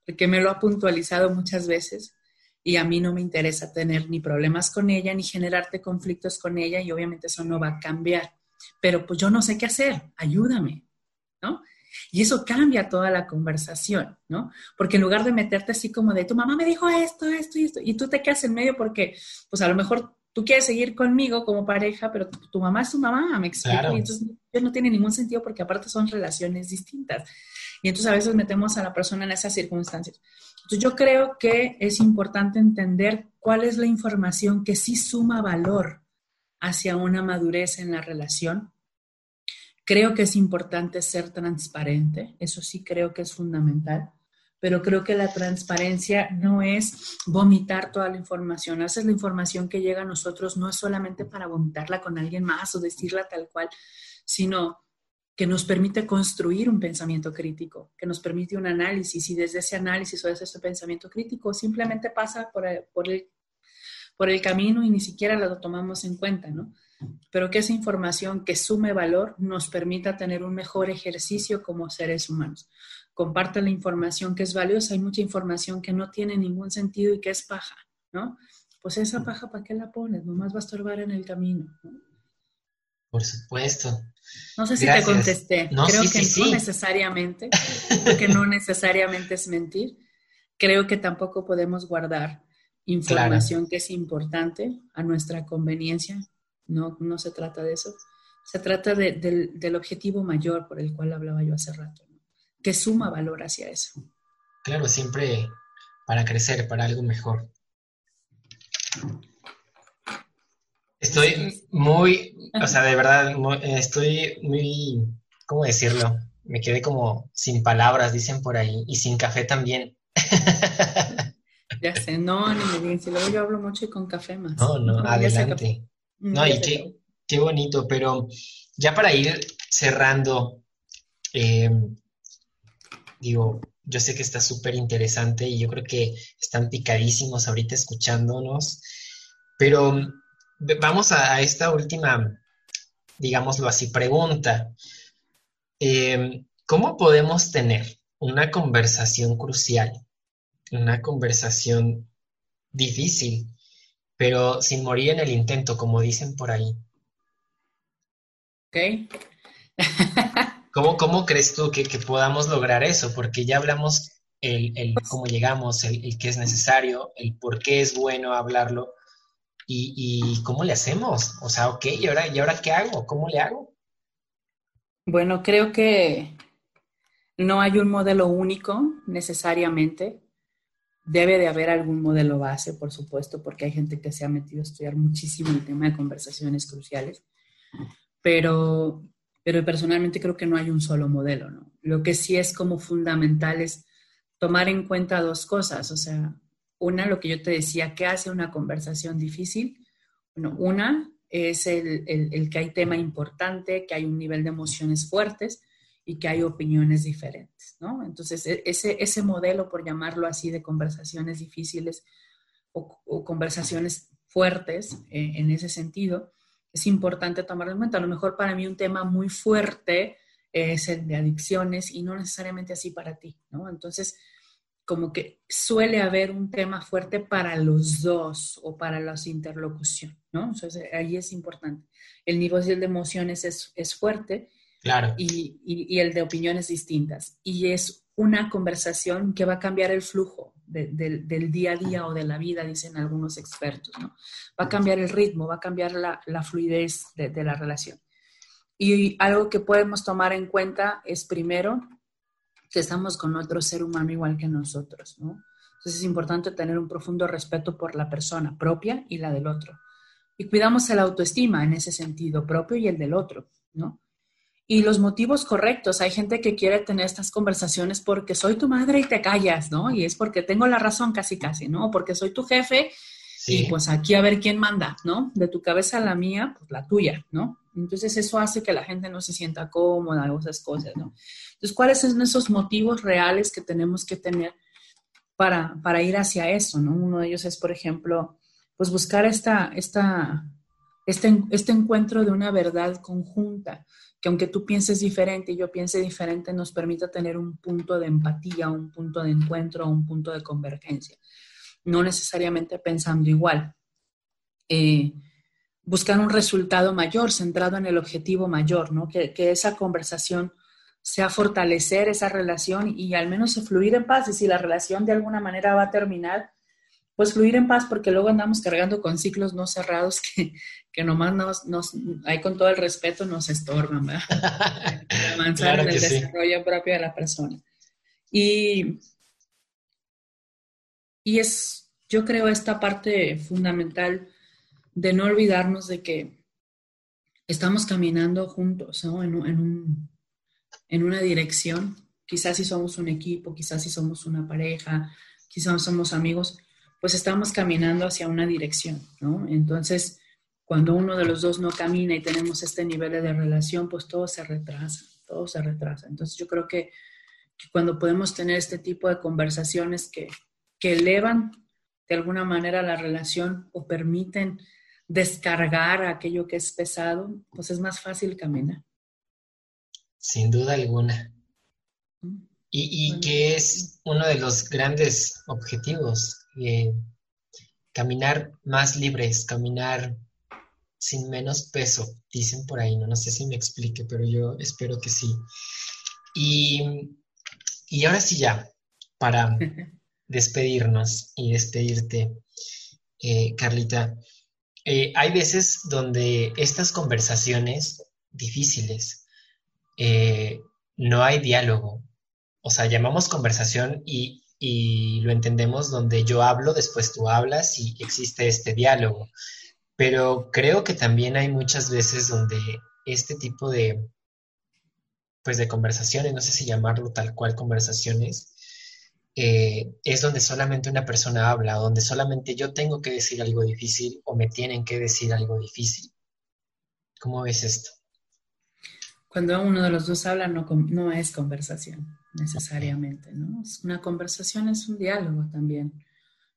porque me lo ha puntualizado muchas veces y a mí no me interesa tener ni problemas con ella, ni generarte conflictos con ella y obviamente eso no va a cambiar. Pero pues yo no sé qué hacer, ayúdame, ¿no? Y eso cambia toda la conversación, ¿no? Porque en lugar de meterte así como de, tu mamá me dijo esto, esto y esto, y tú te quedas en medio porque, pues a lo mejor tú quieres seguir conmigo como pareja, pero tu, mamá es tu mamá, me explico. Y entonces no tiene ningún sentido porque aparte son relaciones distintas. Y entonces a veces metemos a la persona en esas circunstancias. Entonces yo creo que es importante entender cuál es la información que sí suma valor hacia una madurez en la relación Creo que es importante ser transparente, eso sí creo que es fundamental, pero creo que la transparencia no es vomitar toda la información. A veces la información que llega a nosotros no es solamente para vomitarla con alguien más o decirla tal cual, sino que nos permite construir un pensamiento crítico, que nos permite un análisis y desde ese análisis o desde ese pensamiento crítico simplemente pasa por el, por el, por el camino y ni siquiera lo tomamos en cuenta, ¿no? Pero que esa información que sume valor nos permita tener un mejor ejercicio como seres humanos. Comparte la información que es valiosa, hay mucha información que no tiene ningún sentido y que es paja, ¿no? Pues esa paja, ¿para qué la pones? Nomás va a estorbar en el camino. Por supuesto. No sé si te contesté. Creo que no necesariamente, porque no necesariamente es mentir. Creo que tampoco podemos guardar información que es importante a nuestra conveniencia no, no se trata de eso. Se trata del, objetivo mayor por el cual hablaba yo hace rato, que suma valor hacia eso. Claro, siempre para crecer, para algo mejor. Estoy muy, o sea, de verdad, estoy muy, ¿cómo decirlo? Me quedé como sin palabras, dicen por ahí, y sin café también. Ya sé, no, ni me digan, si luego yo hablo mucho y con café más. No, no, adelante. No, y qué, bonito, pero ya para ir cerrando, em, digo, yo sé que está súper interesante y yo creo que están picadísimos ahorita escuchándonos, pero vamos a, esta última, digámoslo así, pregunta. Em, ¿Cómo podemos tener una conversación crucial, una conversación difícil pero sin morir en el intento, como dicen por ahí. Ok. ¿Cómo, crees tú que, podamos lograr eso? Porque ya hablamos el, el cómo llegamos, el, el, qué es necesario, el por qué es bueno hablarlo y, y, cómo le hacemos. O sea, ok, ¿y ahora, ¿y ahora qué hago? ¿Cómo le hago? Bueno, creo que no hay un modelo único necesariamente. Debe de haber algún modelo base, por supuesto, porque hay gente que se ha metido a estudiar muchísimo el tema de conversaciones cruciales, pero, pero personalmente creo que no hay un solo modelo, ¿no? Lo que sí es como fundamental es tomar en cuenta dos cosas, o sea, una, lo que yo te decía, ¿qué hace una conversación difícil? Bueno, una es el, el, que hay tema importante, que hay un nivel de emociones fuertes y que hay opiniones diferentes, ¿no? Entonces, e, ese, ese modelo, por llamarlo así, de conversaciones difíciles o, conversaciones fuertes eh, en ese sentido, es importante tomarlo en cuenta. A lo mejor para mí un tema muy fuerte es el de adicciones y no necesariamente así para ti, ¿no? Entonces, como que suele haber un tema fuerte para los dos o para las interlocución, ¿no? Entonces, ahí es importante. El nivel de emociones es, es fuerte claro. y, y, y, el de opiniones distintas. Y es una conversación que va a cambiar el flujo del día a día o de la vida, dicen algunos expertos, ¿no? Va a cambiar el ritmo, va a cambiar la, la fluidez de, de la relación. Y algo que podemos tomar en cuenta es primero que estamos con otro ser humano igual que nosotros, ¿no? Entonces es importante tener un profundo respeto por la persona propia y la del otro. Y cuidamos el autoestima en ese sentido, propio y el del otro, ¿no? Y los motivos correctos. Hay gente que quiere tener estas conversaciones porque soy tu madre y te callas, ¿no? Y es porque tengo la razón casi, casi, ¿no? Porque soy tu jefe y pues aquí a ver quién manda, ¿no? De tu cabeza a la mía, pues la tuya, ¿no? Entonces eso hace que la gente no se sienta cómoda o esas cosas, ¿no? Entonces, ¿cuáles son esos motivos reales que tenemos que tener para, para ir hacia eso, ¿no? Uno de ellos es, por ejemplo, pues buscar esta, esta, este, este encuentro de una verdad conjunta, que aunque tú pienses diferente y yo piense diferente, nos permita tener un punto de empatía, un punto de encuentro, un punto de convergencia, no necesariamente pensando igual. Eh, buscar un resultado mayor, centrado en el objetivo mayor, ¿no? Que, que, esa conversación sea fortalecer esa relación y al menos fluir en paz. Y si la relación de alguna manera va a terminar, pues fluir en paz, porque luego andamos cargando con ciclos no cerrados que, que nomás nos, nos, ahí con todo el respeto, nos estorban, ¿verdad? avanzar claro en el desarrollo propio de la persona. Y, y es, yo creo, esta parte fundamental de no olvidarnos de que estamos caminando juntos, ¿no? En, en un, en una dirección. Quizás si somos un equipo, quizás si somos una pareja, quizás somos amigos, pues estamos caminando hacia una dirección, ¿no? Entonces, cuando uno de los dos no camina y tenemos este nivel de relación, pues todo se retrasa, todo se retrasa. Entonces, yo creo que, cuando podemos tener este tipo de conversaciones que, que elevan de alguna manera la relación o permiten descargar aquello que es pesado, pues es más fácil caminar sin duda alguna. Y, que es uno de los grandes objetivos, eh, caminar más libres, caminar sin menos peso, dicen por ahí, no, no sé si me explique, pero yo espero que sí. Y, y ahora sí ya, para despedirnos y despedirte, eh, Carlita, eh, hay veces donde estas conversaciones difíciles, eh, no hay diálogo. O sea, llamamos conversación y, y lo entendemos donde yo hablo, después tú hablas y existe este diálogo. Pero creo que también hay muchas veces donde este tipo de, pues de conversaciones, no sé si llamarlo tal cual conversaciones, eh, es donde solamente una persona habla, donde solamente yo tengo que decir algo difícil o me tienen que decir algo difícil. ¿Cómo ves esto? cuando uno de los dos habla no, no es conversación necesariamente, ¿no? Una conversación es un diálogo también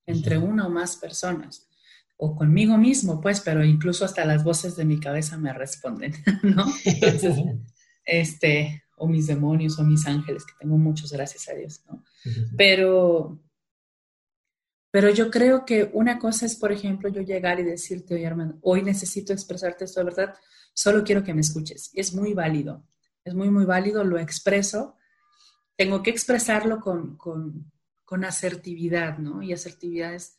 entre una o más personas o conmigo mismo, pues, pero incluso hasta las voces de mi cabeza me responden, ¿no? Entonces, este, o mis demonios o mis ángeles, que tengo muchos, gracias a Dios, ¿no? Pero, pero yo creo que una cosa es, por ejemplo, yo llegar y decirte, oye, hermano, hoy necesito expresarte esto de verdad, solo quiero que me escuches. Es muy válido, es muy, muy válido, lo expreso. Tengo que expresarlo con, con, con asertividad, ¿no? Y asertividad es,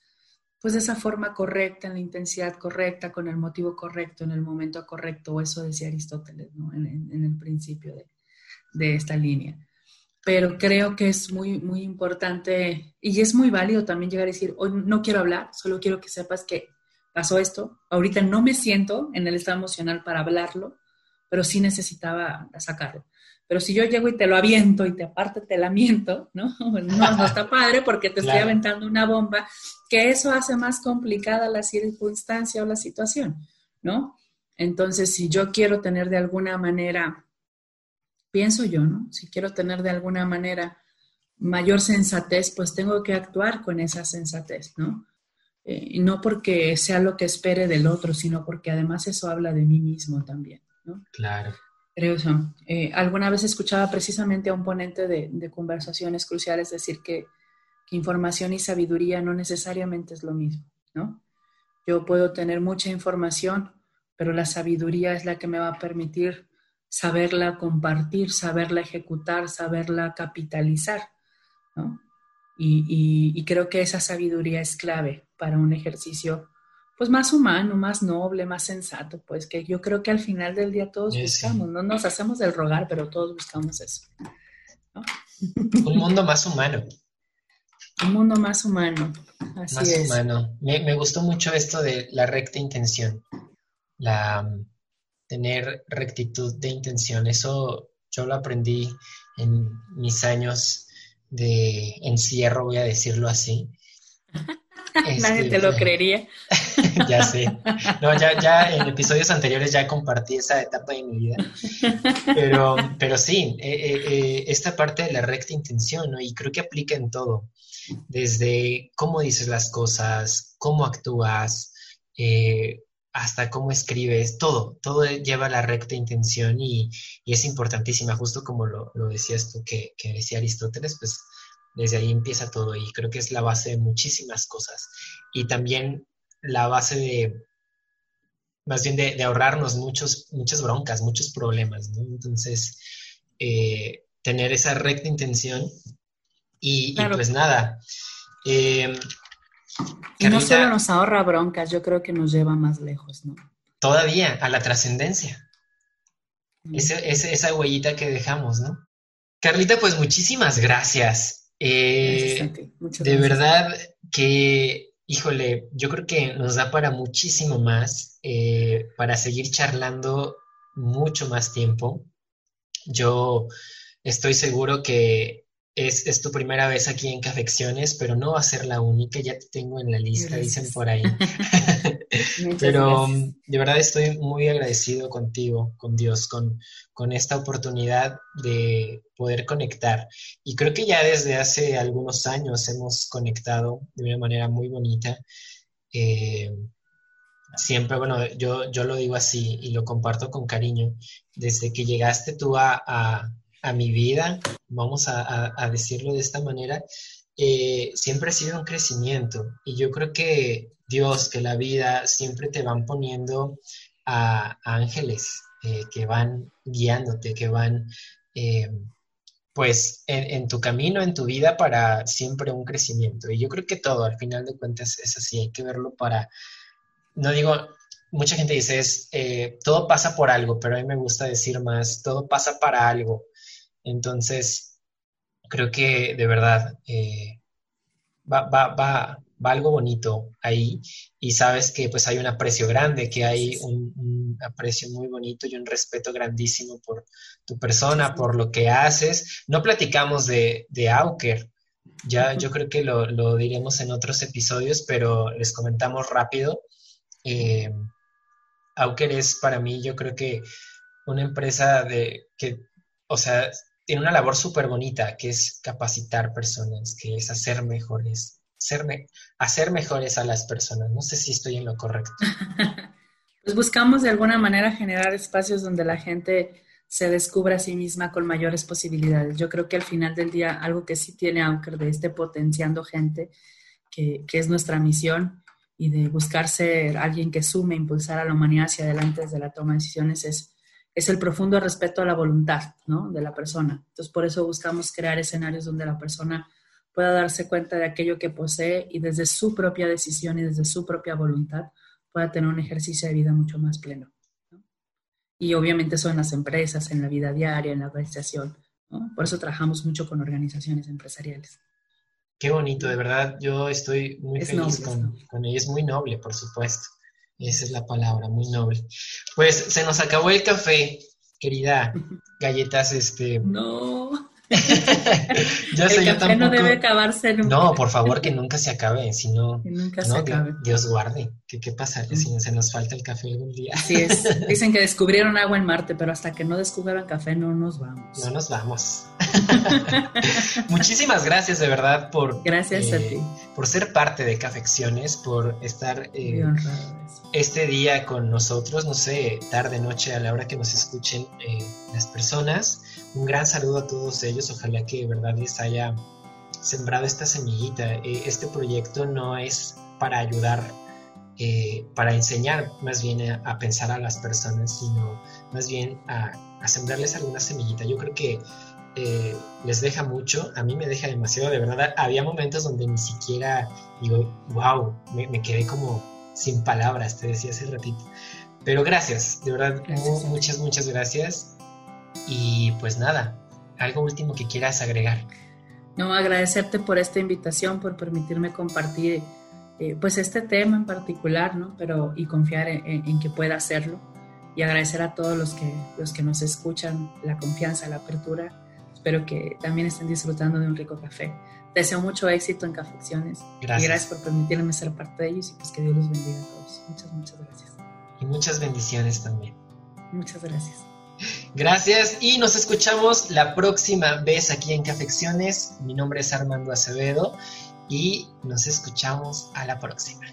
pues, de esa forma correcta, en la intensidad correcta, con el motivo correcto, en el momento correcto, o eso decía Aristóteles, ¿no? En, en el principio de, de esta línea pero creo que es muy, muy importante y es muy válido también llegar a decir, hoy no quiero hablar, solo quiero que sepas que pasó esto, ahorita no me siento en el estado emocional para hablarlo, pero sí necesitaba sacarlo. Pero si yo llego y te lo aviento y te aparte te la miento, ¿no? No, está padre porque te estoy aventando una bomba, que eso hace más complicada la circunstancia o la situación, ¿no? Entonces, si yo quiero tener de alguna manera, pienso yo, ¿no? Si quiero tener de alguna manera mayor sensatez, pues tengo que actuar con esa sensatez, ¿no? Eh, y no porque sea lo que espere del otro, sino porque además eso habla de mí mismo también, ¿no? Claro. Creo eso. Eh, alguna vez escuchaba precisamente a un ponente de, conversaciones cruciales decir que, información y sabiduría no necesariamente es lo mismo, ¿no? Yo puedo tener mucha información, pero la sabiduría es la que me va a permitir saberla compartir, saberla ejecutar, saberla capitalizar, ¿no? Y, creo que esa sabiduría es clave para un ejercicio pues más humano, más noble, más sensato, pues que yo creo que al final del día todos buscamos, no nos hacemos del rogar, pero todos buscamos eso. Un mundo más humano. Un mundo más humano. Así más humano. Me, me, gustó mucho esto de la recta intención, la tener rectitud de intención. Eso yo lo aprendí en mis años de encierro, voy a decirlo así. Nadie te lo este, creería. ya sé. No, ya, ya en episodios anteriores ya compartí esa etapa de mi vida. Pero, pero sí, eh, eh, eh, esta parte de la recta intención, ¿no? Y creo que aplica en todo. Desde cómo dices las cosas, cómo actúas, hasta cómo escribes, todo, todo lleva la recta intención y, es importantísima, justo como lo, decías tú que, que decía Aristóteles, pues desde ahí empieza todo y creo que es la base de muchísimas cosas. Y también la base de, más bien de, ahorrarnos muchos, muchas broncas, muchos problemas, ¿no? Entonces, eh, tener esa recta intención y, pues nada. Eh, y no solo nos ahorra broncas, yo creo que nos lleva más lejos, ¿no? Todavía, a la trascendencia. Mm. esa huellita que dejamos, ¿no? Carlita, pues muchísimas gracias. Eh, de verdad que, híjole, yo creo que nos da para muchísimo más, eh, para seguir charlando mucho más tiempo. Yo estoy seguro que es, tu primera vez aquí en Cafecciones, pero no va a ser la única, ya te tengo en la lista, dicen por ahí. pero de verdad estoy muy agradecido contigo, con Dios, con, con esta oportunidad de poder conectar. Y creo que ya desde hace algunos años hemos conectado de una manera muy bonita. Eh, siempre, bueno, yo, yo lo digo así y lo comparto con cariño. Desde que llegaste tú a a mi vida, vamos a, decirlo de esta manera, eh, siempre ha sido un crecimiento. Y yo creo que Dios, que la vida, siempre te van poniendo a, ángeles eh, que van guiándote, que van, eh, pues, en, tu camino, en tu vida, para siempre un crecimiento. Y yo creo que todo, al final de cuentas, es así. Hay que verlo para, no digo, mucha gente dice, es, todo pasa por algo, pero a mí me gusta decir más, todo pasa para algo. Entonces, creo que de verdad eh, va, va, va, va, algo bonito ahí y sabes que pues hay un aprecio grande, que hay un, aprecio muy bonito y un respeto grandísimo por tu persona, por lo que haces. No platicamos de, de Auker, ya yo creo que lo, lo, diremos en otros episodios, pero les comentamos rápido. Eh, Auker es para mí, yo creo que una empresa de que, o sea, tiene una labor súper bonita, que es capacitar personas, que es hacer mejores, hacer mejores a las personas. No sé si estoy en lo correcto. pues buscamos de alguna manera generar espacios donde la gente se descubra a sí misma con mayores posibilidades. Yo creo que al final del día, algo que sí tiene Anker de este potenciando gente, que, que es nuestra misión, y de buscar ser alguien que sume, impulsar a la humanidad hacia adelante desde la toma de decisiones, es es el profundo respeto a la voluntad ¿no? de la persona. Entonces, por eso buscamos crear escenarios donde la persona pueda darse cuenta de aquello que posee y desde su propia decisión y desde su propia voluntad pueda tener un ejercicio de vida mucho más pleno. Y obviamente eso en las empresas, en la vida diaria, en la organización. Por eso trabajamos mucho con organizaciones empresariales. Qué bonito, de verdad. Yo estoy muy feliz con, con ella. Es muy noble, por supuesto. Esa es la palabra, muy noble. Pues se nos acabó el café. querida galletas, este. No. yo sé, el café no debe acabarse nunca. No, por favor, que nunca se acabe, si no, nunca se acabe. Dios guarde. ¿Qué, qué pasaría si se nos falta el café algún día? Así es. Dicen que descubrieron agua en Marte, pero hasta que no descubran café no nos vamos. No nos vamos. Muchísimas gracias de verdad por... Gracias a eh, ti. Por ser parte de Cafecciones, por estar eh, este día con nosotros, no sé, tarde, noche, a la hora que nos escuchen eh, las personas un gran saludo a todos ellos. Ojalá que de verdad les haya sembrado esta semillita. Eh, este proyecto no es para ayudar, eh, para enseñar más bien a, pensar a las personas, sino más bien a, sembrarles alguna semillita. Yo creo que eh, les deja mucho, a mí me deja demasiado, de verdad. Había momentos donde ni siquiera digo, wow, me, quedé como sin palabras, te decía hace ratito. Pero gracias, de verdad, muchas, muchas gracias. Y pues nada, algo último que quieras agregar. No, agradecerte por esta invitación, por permitirme compartir eh, pues este tema en particular, ¿no? Pero y confiar en, que pueda hacerlo y agradecer a todos los que, los que nos escuchan la confianza, la apertura. Espero que también estén disfrutando de un rico café. Te deseo mucho éxito en Cafecciones. Gracias. Y gracias por permitirme ser parte de ellos y pues que Dios los bendiga a todos. Muchas, muchas gracias. Y muchas bendiciones también. Muchas gracias. Gracias y nos escuchamos la próxima vez aquí en Cafecciones. Mi nombre es Armando Acevedo y nos escuchamos a la próxima.